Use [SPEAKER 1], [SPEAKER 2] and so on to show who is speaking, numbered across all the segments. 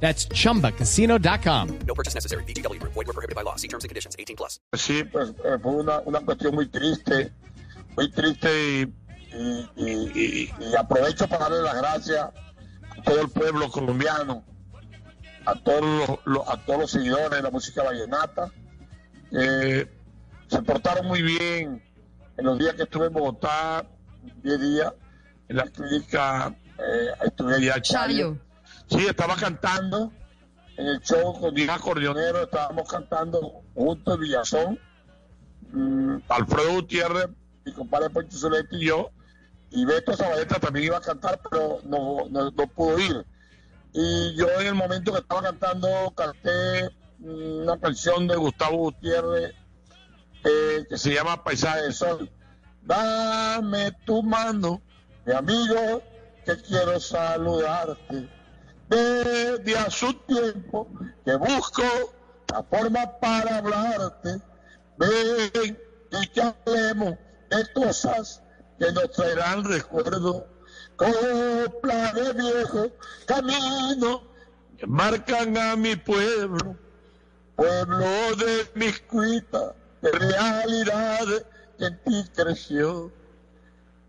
[SPEAKER 1] That's chumbacasino.com.
[SPEAKER 2] No purchase necessary. BGW. Void were prohibited by law. See terms and conditions. 18 plus.
[SPEAKER 3] Sí, pues eh, fue una, una cuestión muy triste, muy triste y, y- y- y- y aprovecho para darle las gracias a todo el pueblo colombiano, a todos los, los- a todos los seguidores de la música vallenata, que se portaron muy bien en los días que estuve en Bogotá, 10 días, en la clínica, eh, estuve allá
[SPEAKER 4] Chayo.
[SPEAKER 3] Sí, estaba cantando en el show con Diego Acordeonero, estábamos cantando juntos en Villazón, mm, Alfredo Gutiérrez, mi compadre Poncho Zuleta y yo, y Beto Zabaleta también iba a cantar, pero no, no, no pudo ir. Y yo en el momento que estaba cantando canté mm, una canción de Gustavo Gutiérrez eh, que se llama Paisaje del Sol. Dame tu mano, mi amigo, que quiero saludarte. Desde hace un tiempo que busco la forma para hablarte. Ven y que hablemos de cosas que nos traerán recuerdo. Copla de viejo camino que marcan a mi pueblo pueblo de mis cuitas, de realidades que en ti creció.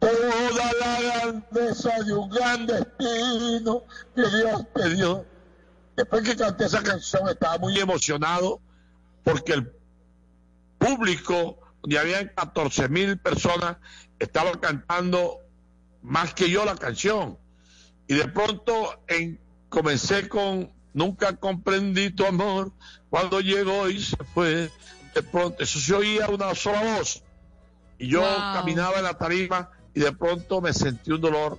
[SPEAKER 3] Toda la grandeza de un gran destino que Dios te dio. Después que canté esa canción estaba muy emocionado porque el público, donde habían 14 mil personas, estaban cantando más que yo la canción. Y de pronto en- comencé con Nunca comprendí tu amor cuando llegó y se fue. De pronto, eso se oía una sola voz. Y yo
[SPEAKER 4] Wow.
[SPEAKER 3] caminaba en la tarima y de pronto me sentí un dolor,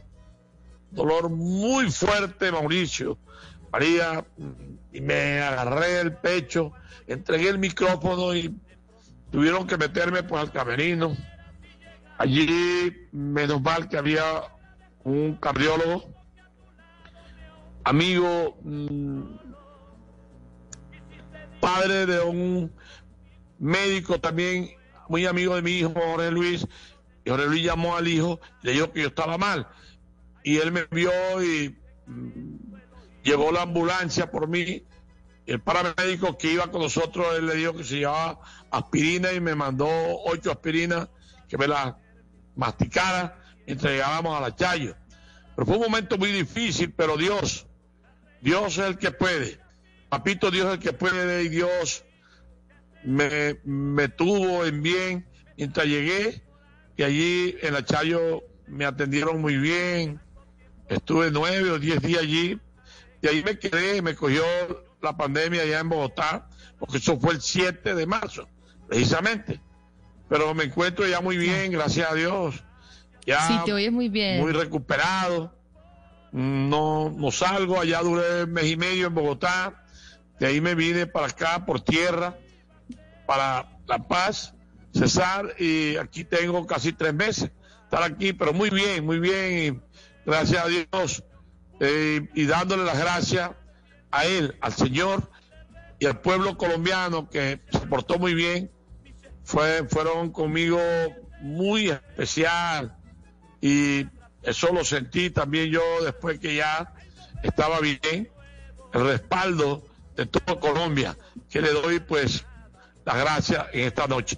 [SPEAKER 3] dolor muy fuerte, Mauricio. María, y me agarré el pecho, entregué el micrófono y tuvieron que meterme pues al camerino. Allí, menos mal que había un cardiólogo, amigo, mm, padre de un médico también, muy amigo de mi hijo, Jorge Luis, y Jorge Luis llamó al hijo, le dijo que yo estaba mal, y él me vio y mm, llevó la ambulancia por mí, el paramédico que iba con nosotros, él le dijo que se llevaba aspirina y me mandó ocho aspirinas que me las masticara mientras llegábamos a la Chayo. Pero fue un momento muy difícil, pero Dios, Dios es el que puede. Papito, Dios es el que puede y Dios me, me tuvo en bien mientras llegué y allí en la Chayo me atendieron muy bien. Estuve nueve o diez días allí y ahí me quedé, me cogió la pandemia allá en Bogotá, porque eso fue el 7 de marzo, precisamente. Pero me encuentro ya muy bien, gracias a Dios. Ya
[SPEAKER 4] Sí, te oyes muy bien.
[SPEAKER 3] muy recuperado. No, no salgo, allá duré un mes y medio en Bogotá. De ahí me vine para acá por tierra, para La Paz, Cesar, y aquí tengo casi tres meses estar aquí, pero muy bien, muy bien, y gracias a Dios, eh, y dándole las gracias a él, al Señor y al pueblo colombiano que se portó muy bien, fue, fueron conmigo muy especial y eso lo sentí también yo después que ya estaba bien, el respaldo de toda Colombia, que le doy pues las gracias en esta noche.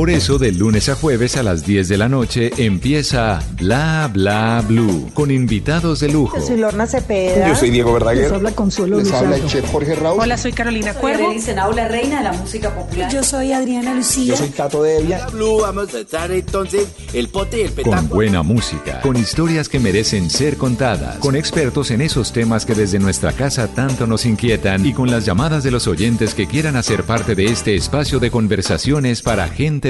[SPEAKER 5] Por eso, de lunes a jueves a las 10 de la noche empieza Bla Bla Blue con invitados de lujo.
[SPEAKER 6] Yo soy Lorna Cepeda.
[SPEAKER 7] Yo soy Diego Verdaguer.
[SPEAKER 6] Les habla Consuelo
[SPEAKER 7] Les habla el
[SPEAKER 6] Luzardo.
[SPEAKER 7] chef Jorge Raúl.
[SPEAKER 6] Hola, soy Carolina Cuervo.
[SPEAKER 8] Senau, la reina de la música popular.
[SPEAKER 6] Yo soy Adriana Lucía.
[SPEAKER 7] Yo soy Tato Devia.
[SPEAKER 9] Blue, vamos a estar entonces el pote y el
[SPEAKER 5] Con
[SPEAKER 9] petáculo.
[SPEAKER 5] buena música, con historias que merecen ser contadas, con expertos en esos temas que desde nuestra casa tanto nos inquietan y con las llamadas de los oyentes que quieran hacer parte de este espacio de conversaciones para gente